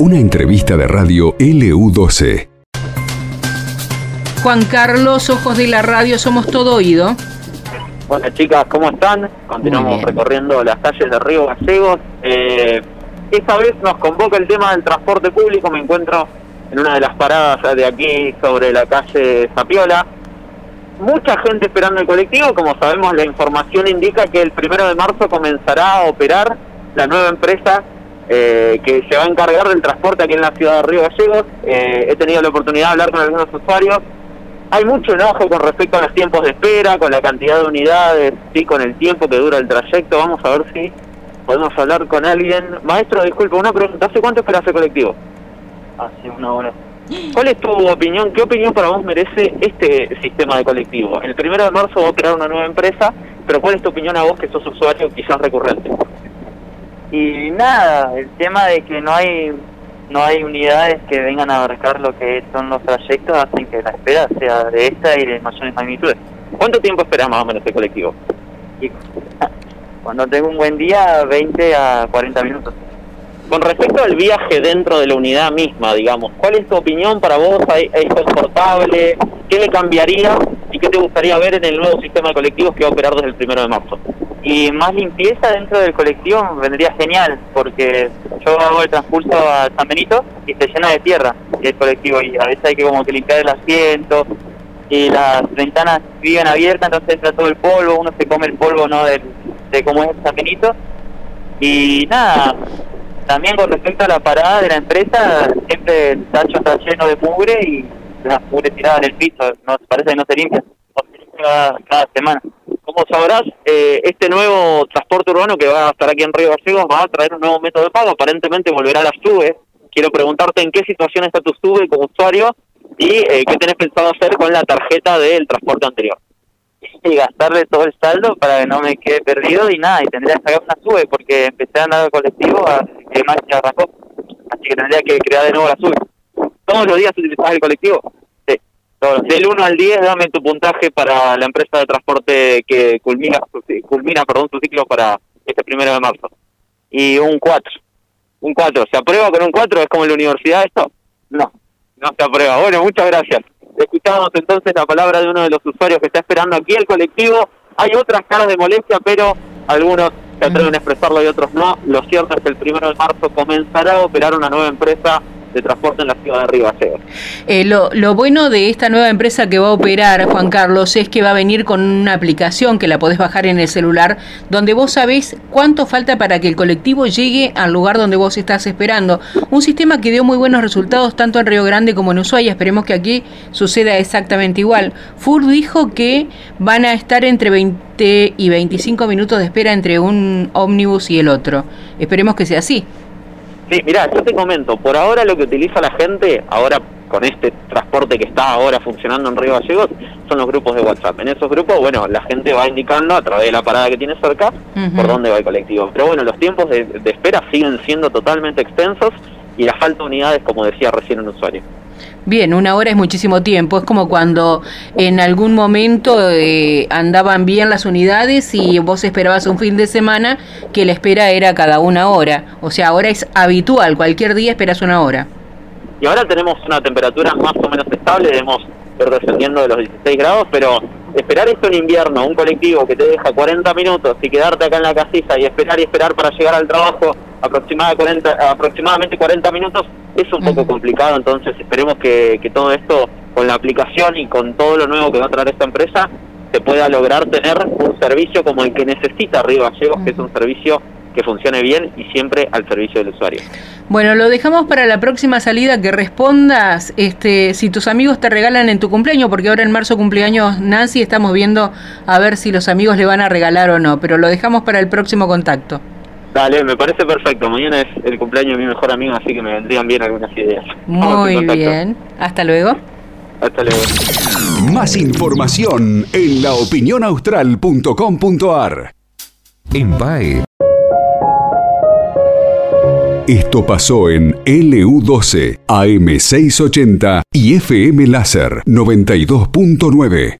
Una entrevista de radio LU12. Juan Carlos, ojos de la radio, somos todo oído. Hola chicas, ¿cómo están? Continuamos recorriendo las calles de Río Gallegos. Eh, esta vez nos convoca el tema del transporte público. Me encuentro en una de las paradas de aquí sobre la calle Zapiola. Mucha gente esperando el colectivo. Como sabemos, la información indica que el primero de marzo comenzará a operar la nueva empresa eh, que se va a encargar del transporte aquí en la ciudad de Río Gallegos. Eh, he tenido la oportunidad de hablar con algunos usuarios. Hay mucho enojo con respecto a los tiempos de espera, con la cantidad de unidades, sí, con el tiempo que dura el trayecto. Vamos a ver si podemos hablar con alguien. Maestro, disculpe, una pregunta. ¿Hace cuánto esperas el colectivo? Hace una hora. ¿Cuál es tu opinión? ¿Qué opinión para vos merece este sistema de colectivo? El primero de marzo va a crear una nueva empresa, pero ¿cuál es tu opinión a vos que sos usuario quizás recurrente? Y nada, el tema de que no hay no hay unidades que vengan a abarcar lo que son los trayectos hacen que la espera sea de esta y de mayores magnitudes. ¿Cuánto tiempo espera más o menos el colectivo? Y cuando tengo un buen día, 20 a 40 minutos. Con respecto al viaje dentro de la unidad misma, digamos, ¿cuál es tu opinión para vos? ¿Es confortable? ¿Qué le cambiaría y qué te gustaría ver en el nuevo sistema de colectivos que va a operar desde el primero de marzo? Y más limpieza dentro del colectivo vendría genial, porque yo hago el transcurso a San Benito y se llena de tierra el colectivo y a veces hay que como que limpiar el asiento y las ventanas viven abiertas, entonces entra todo el polvo, uno se come el polvo no de, de cómo es San Benito. Y nada, también con respecto a la parada de la empresa, siempre el tacho está lleno de mugre y la mugre tirada en el piso, no parece que no se limpia, cada, cada semana. Como sabrás, eh, este nuevo transporte urbano que va a estar aquí en Río Gallegos va a traer un nuevo método de pago. Aparentemente volverá a las SUBE. Quiero preguntarte en qué situación está tu SUBE como usuario y eh, qué tenés pensado hacer con la tarjeta del transporte anterior. Y gastarle todo el saldo para que no me quede perdido y nada, y tendría que sacar una SUBE porque empecé a andar al colectivo a que más se arrancó. Así que tendría que crear de nuevo la SUBE. ¿Todos los días utilizás el colectivo? Del 1 al 10, dame tu puntaje para la empresa de transporte que culmina, culmina perdón, su ciclo para este primero de marzo. Y un 4. Un 4. ¿Se aprueba con un 4? ¿Es como en la universidad esto? No. No se aprueba. Bueno, muchas gracias. Escuchamos entonces la palabra de uno de los usuarios que está esperando aquí el colectivo. Hay otras caras de molestia, pero algunos se atreven a expresarlo y otros no. Lo cierto es que el primero de marzo comenzará a operar una nueva empresa de transporte en la ciudad de Río eh, lo, lo, bueno de esta nueva empresa que va a operar, Juan Carlos, es que va a venir con una aplicación que la podés bajar en el celular, donde vos sabés cuánto falta para que el colectivo llegue al lugar donde vos estás esperando. Un sistema que dio muy buenos resultados tanto en Río Grande como en Ushuaia. Esperemos que aquí suceda exactamente igual. FUR dijo que van a estar entre 20 y 25 minutos de espera entre un ómnibus y el otro. Esperemos que sea así. Sí, mira, yo te comento, por ahora lo que utiliza la gente, ahora con este transporte que está ahora funcionando en Río Gallegos, son los grupos de WhatsApp. En esos grupos, bueno, la gente va indicando a través de la parada que tiene cerca por dónde va el colectivo. Pero bueno, los tiempos de, de espera siguen siendo totalmente extensos y la falta de unidades, como decía recién un usuario. Bien, una hora es muchísimo tiempo. Es como cuando en algún momento eh, andaban bien las unidades y vos esperabas un fin de semana que la espera era cada una hora. O sea, ahora es habitual, cualquier día esperas una hora. Y ahora tenemos una temperatura más o menos estable, debemos ir descendiendo de los 16 grados, pero esperar esto en invierno, un colectivo que te deja 40 minutos y quedarte acá en la casilla y esperar y esperar para llegar al trabajo aproximadamente 40, aproximadamente 40 minutos es un poco complicado, entonces esperemos que, que todo esto con la aplicación y con todo lo nuevo que va a traer esta empresa se pueda lograr tener un servicio como el que necesita Río Gallegos, que es un servicio que funcione bien y siempre al servicio del usuario. Bueno, lo dejamos para la próxima salida que respondas este si tus amigos te regalan en tu cumpleaños, porque ahora en marzo cumpleaños Nancy, estamos viendo a ver si los amigos le van a regalar o no, pero lo dejamos para el próximo contacto. Dale, me parece perfecto. Mañana es el cumpleaños de mi mejor amigo, así que me vendrían bien algunas ideas. Muy bien. Hasta luego. Hasta luego. Más información en laopinionaustral.com.ar. En PAE. Esto pasó en LU12, AM680 y FM Láser 92.9.